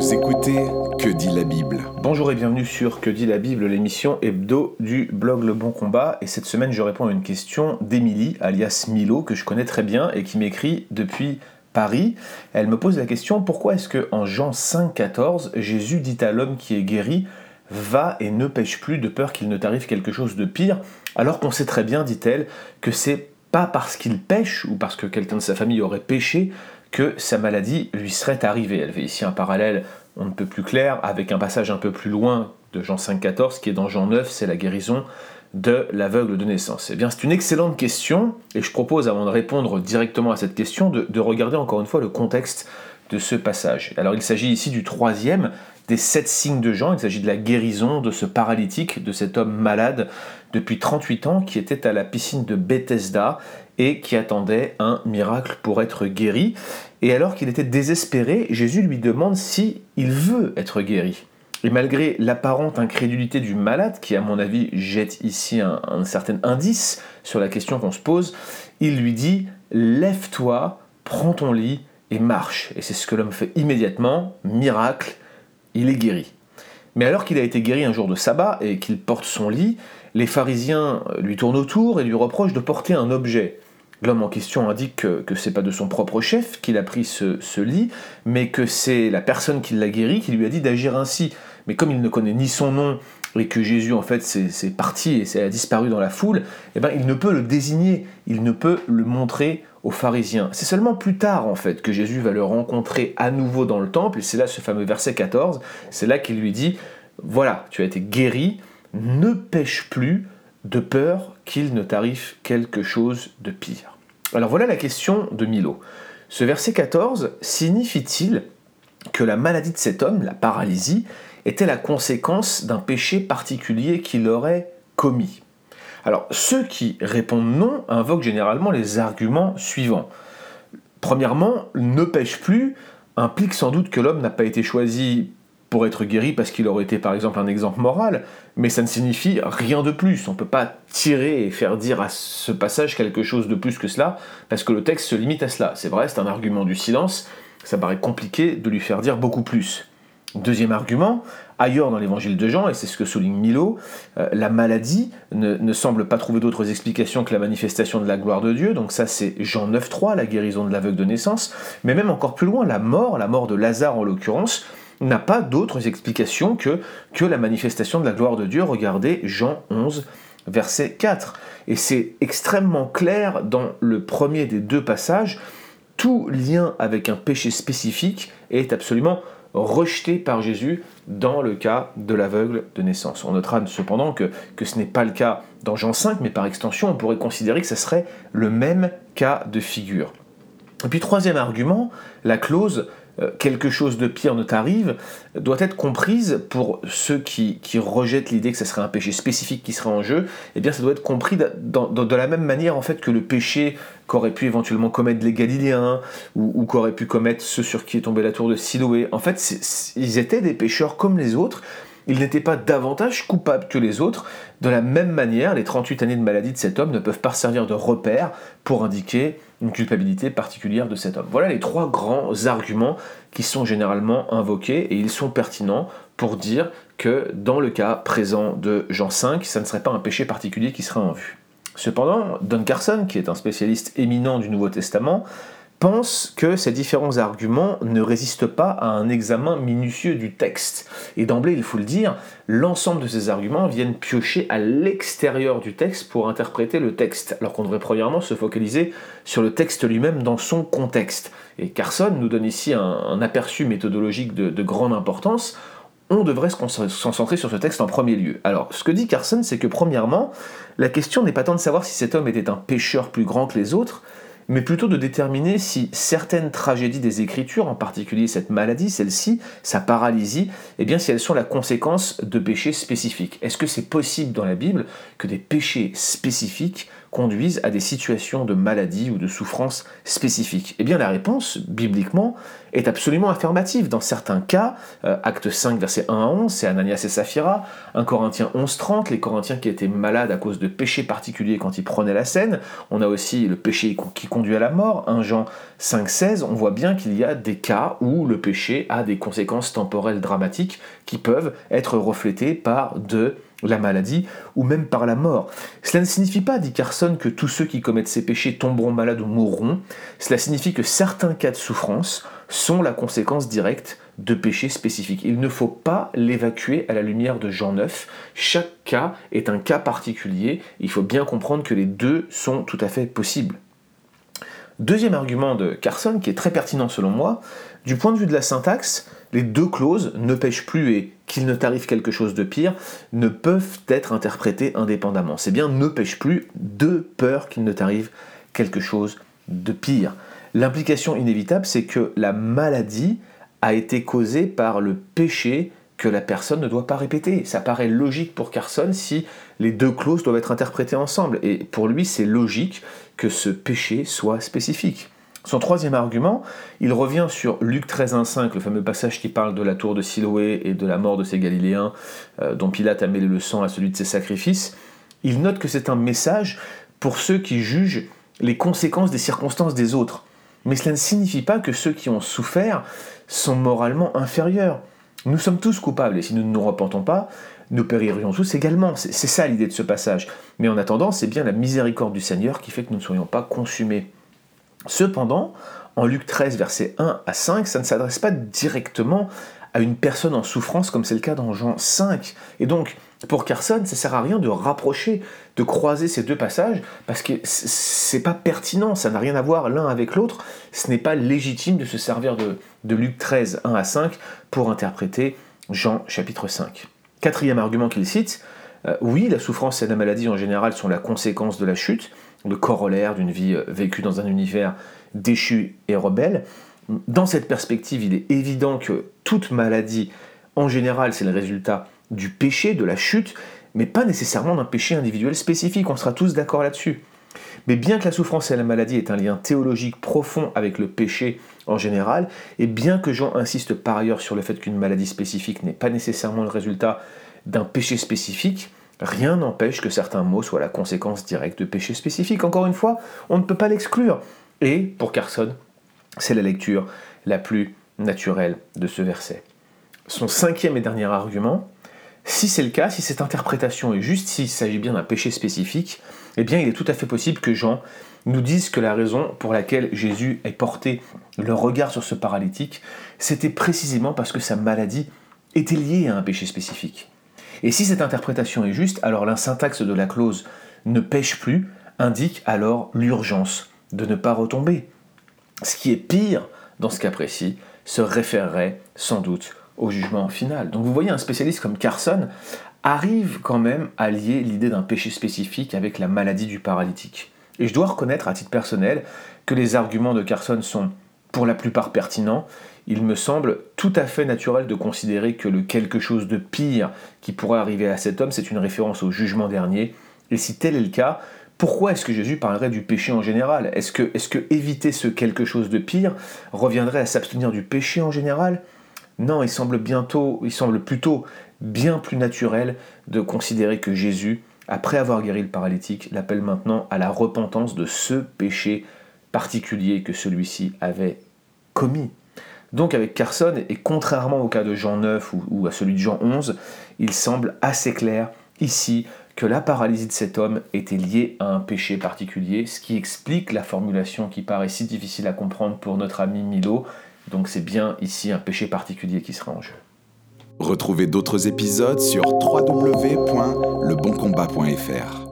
Vous écoutez Que dit la Bible Bonjour et bienvenue sur Que dit la Bible, l'émission hebdo du blog Le Bon Combat. Et cette semaine, je réponds à une question d'Émilie, alias Milo, que je connais très bien et qui m'écrit depuis Paris. Elle me pose la question pourquoi est-ce que en Jean 5,14, Jésus dit à l'homme qui est guéri Va et ne pêche plus de peur qu'il ne t'arrive quelque chose de pire, alors qu'on sait très bien, dit-elle, que c'est pas parce qu'il pêche ou parce que quelqu'un de sa famille aurait péché que sa maladie lui serait arrivée. Elle fait ici un parallèle on ne peut plus clair avec un passage un peu plus loin de Jean 5,14 qui est dans Jean 9, c'est la guérison de l'aveugle de naissance Eh bien, c'est une excellente question, et je propose, avant de répondre directement à cette question, de, de regarder encore une fois le contexte de ce passage. Alors, il s'agit ici du troisième des sept signes de Jean, il s'agit de la guérison de ce paralytique, de cet homme malade depuis 38 ans qui était à la piscine de Bethesda et qui attendait un miracle pour être guéri. Et alors qu'il était désespéré, Jésus lui demande si il veut être guéri. Et malgré l'apparente incrédulité du malade, qui à mon avis jette ici un, un certain indice sur la question qu'on se pose, il lui dit Lève-toi, prends ton lit et marche. Et c'est ce que l'homme fait immédiatement, miracle, il est guéri. Mais alors qu'il a été guéri un jour de sabbat et qu'il porte son lit, les pharisiens lui tournent autour et lui reprochent de porter un objet. L'homme en question indique que, que c'est pas de son propre chef qu'il a pris ce, lit, mais que c'est la personne qui l'a guéri qui lui a dit d'agir ainsi. Mais comme il ne connaît ni son nom et que Jésus en fait c'est parti et a disparu dans la foule, eh ben, il ne peut le désigner, il ne peut le montrer aux pharisiens. C'est seulement plus tard en fait que Jésus va le rencontrer à nouveau dans le temple, et c'est là ce fameux verset 14, c'est là qu'il lui dit, voilà, tu as été guéri, ne pêche plus de peur qu'il ne t'arrive quelque chose de pire. Alors voilà la question de Milo. Ce verset 14 signifie-t-il que la maladie de cet homme, la paralysie, était la conséquence d'un péché particulier qu'il aurait commis? Alors ceux qui répondent non invoquent généralement les arguments suivants. Premièrement, ne pêche plus implique sans doute que l'homme n'a pas été choisi pour être guéri parce qu'il aurait été par exemple un exemple moral, mais ça ne signifie rien de plus. On ne peut pas tirer et faire dire à ce passage quelque chose de plus que cela, parce que le texte se limite à cela. C'est vrai, c'est un argument du silence, ça paraît compliqué de lui faire dire beaucoup plus. Deuxième argument, ailleurs dans l'évangile de Jean, et c'est ce que souligne Milo, euh, la maladie ne, ne, semble pas trouver d'autres explications que la manifestation de la gloire de Dieu, donc ça c'est Jean 9.3, la guérison de l'aveugle de naissance, mais même encore plus loin, la mort, la mort de Lazare en l'occurrence, n'a pas d'autres explications que, que la manifestation de la gloire de Dieu. Regardez Jean 11, verset 4. Et c'est extrêmement clair dans le premier des deux passages. Tout lien avec un péché spécifique est absolument rejeté par Jésus dans le cas de l'aveugle de naissance. On notera cependant que, que ce n'est pas le cas dans Jean 5, mais par extension, on pourrait considérer que ce serait le même cas de figure. Et puis troisième argument, la clause quelque chose de pire ne t'arrive, doit être comprise pour ceux qui, rejettent l'idée que ce serait un péché spécifique qui serait en jeu, eh bien ça doit être compris de, la même manière en fait que le péché qu'auraient pu éventuellement commettre les Galiléens, ou, ou qu'auraient pu commettre ceux sur qui est tombée la tour de Siloé. En fait, ils étaient des pécheurs comme les autres, ils n'étaient pas davantage coupables que les autres. De la même manière, les 38 années de maladie de cet homme ne peuvent pas servir de repère pour indiquer une culpabilité particulière de cet homme. Voilà les trois grands arguments qui sont généralement invoqués et ils sont pertinents pour dire que dans le cas présent de Jean 5, ça ne serait pas un péché particulier qui serait en vue. Cependant, Don Carson, qui est un spécialiste éminent du Nouveau Testament, pense que ces différents arguments ne résistent pas à un examen minutieux du texte. Et d'emblée, il faut le dire, l'ensemble de ces arguments viennent piocher à l'extérieur du texte pour interpréter le texte, alors qu'on devrait premièrement se focaliser sur le texte lui-même dans son contexte. Et Carson nous donne ici un, aperçu méthodologique de, de grande importance on devrait se concentrer sur ce texte en premier lieu. Alors, ce que dit Carson, c'est que premièrement, la question n'est pas tant de savoir si cet homme était un pécheur plus grand que les autres, mais plutôt de déterminer si certaines tragédies des Écritures, en particulier cette maladie, celle-ci, sa paralysie, eh bien si elles sont la conséquence de péchés spécifiques. Est-ce que c'est possible dans la Bible que des péchés spécifiques conduisent à des situations de maladie ou de souffrance spécifiques Eh bien la réponse, bibliquement, est absolument affirmative. Dans certains cas, euh, acte 5, verset 1 à 11, c'est Ananias et Saphira, 1 Corinthiens 11, 30, les Corinthiens qui étaient malades à cause de péchés particuliers quand ils prenaient la scène. On a aussi le péché qui conduit à la mort, 1 Jean 5, 16. On voit bien qu'il y a des cas où le péché a des conséquences temporelles dramatiques qui peuvent être reflétées par de la maladie ou même par la mort. Cela ne signifie pas, dit Carson, que tous ceux qui commettent ces péchés tomberont malades ou mourront. Cela signifie que certains cas de souffrance sont la conséquence directe de péchés spécifiques. Il ne faut pas l'évacuer à la lumière de Jean 9. Chaque cas est un cas particulier. Il faut bien comprendre que les deux sont tout à fait possibles. Deuxième argument de Carson, qui est très pertinent selon moi, du point de vue de la syntaxe, les deux clauses ne pêchent plus et qu'il ne t'arrive quelque chose de pire ne peuvent être interprétées indépendamment. C'est bien ne pêche plus de peur qu'il ne t'arrive quelque chose de pire. L'implication inévitable, c'est que la maladie a été causée par le péché que la personne ne doit pas répéter. Ça paraît logique pour Carson si les deux clauses doivent être interprétées ensemble. Et pour lui, c'est logique que ce péché soit spécifique. Son troisième argument, il revient sur Luc 13, 5, le fameux passage qui parle de la tour de Siloé et de la mort de ces Galiléens euh, dont Pilate a mêlé le sang à celui de ses sacrifices. Il note que c'est un message pour ceux qui jugent les conséquences des circonstances des autres. Mais cela ne signifie pas que ceux qui ont souffert sont moralement inférieurs. Nous sommes tous coupables et si nous ne nous repentons pas, nous péririons tous également. C'est ça l'idée de ce passage. Mais en attendant, c'est bien la miséricorde du Seigneur qui fait que nous ne soyons pas consumés. Cependant, en Luc 13, versets 1 à 5, ça ne s'adresse pas directement à une personne en souffrance comme c'est le cas dans Jean 5. Et donc, pour Carson, ça sert à rien de rapprocher, de croiser ces deux passages, parce que c'est pas pertinent, ça n'a rien à voir l'un avec l'autre, ce n'est pas légitime de se servir de, Luc 13, 1 à 5 pour interpréter Jean chapitre 5. Quatrième argument qu'il cite, euh, oui, la souffrance et la maladie en général sont la conséquence de la chute, le corollaire d'une vie euh, vécue dans un univers déchu et rebelle. Dans cette perspective, il est évident que toute maladie, en général, c'est le résultat du péché, de la chute, mais pas nécessairement d'un péché individuel spécifique, on sera tous d'accord là-dessus. Mais bien que la souffrance et la maladie aient un lien théologique profond avec le péché en général, et bien que Jean insiste par ailleurs sur le fait qu'une maladie spécifique n'est pas nécessairement le résultat d'un péché spécifique, rien n'empêche que certains mots soient la conséquence directe de péchés spécifiques. Encore une fois, on ne peut pas l'exclure. Et pour Carson, c'est la lecture la plus naturelle de ce verset. Son cinquième et dernier argument, si c'est le cas, si cette interprétation est juste, s'il s'agit bien d'un péché spécifique, eh bien il est tout à fait possible que Jean nous dise que la raison pour laquelle Jésus ait porté le regard sur ce paralytique, c'était précisément parce que sa maladie était liée à un péché spécifique. Et si cette interprétation est juste, alors la syntaxe de la clause ne pêche plus indique alors l'urgence de ne pas retomber. Ce qui est pire dans ce cas précis se référerait sans doute au jugement final. Donc vous voyez, un spécialiste comme Carson arrive quand même à lier l'idée d'un péché spécifique avec la maladie du paralytique. Et je dois reconnaître à titre personnel que les arguments de Carson sont pour la plupart pertinents, il me semble tout à fait naturel de considérer que le quelque chose de pire qui pourrait arriver à cet homme, c'est une référence au jugement dernier. Et si tel est le cas, pourquoi est-ce que Jésus parlerait du péché en général? Est-ce que, éviter ce quelque chose de pire reviendrait à s'abstenir du péché en général? Non, il semble bientôt, il semble plutôt bien plus naturel de considérer que Jésus, après avoir guéri le paralytique, l'appelle maintenant à la repentance de ce péché particulier que celui-ci avait commis. Donc avec Carson, et contrairement au cas de Jean 9 ou, à celui de Jean 11, il semble assez clair ici que la paralysie de cet homme était liée à un péché particulier, ce qui explique la formulation qui paraît si difficile à comprendre pour notre ami Milo. Donc c'est bien ici un péché particulier qui sera en jeu. Retrouvez d'autres épisodes sur www.leboncombat.fr.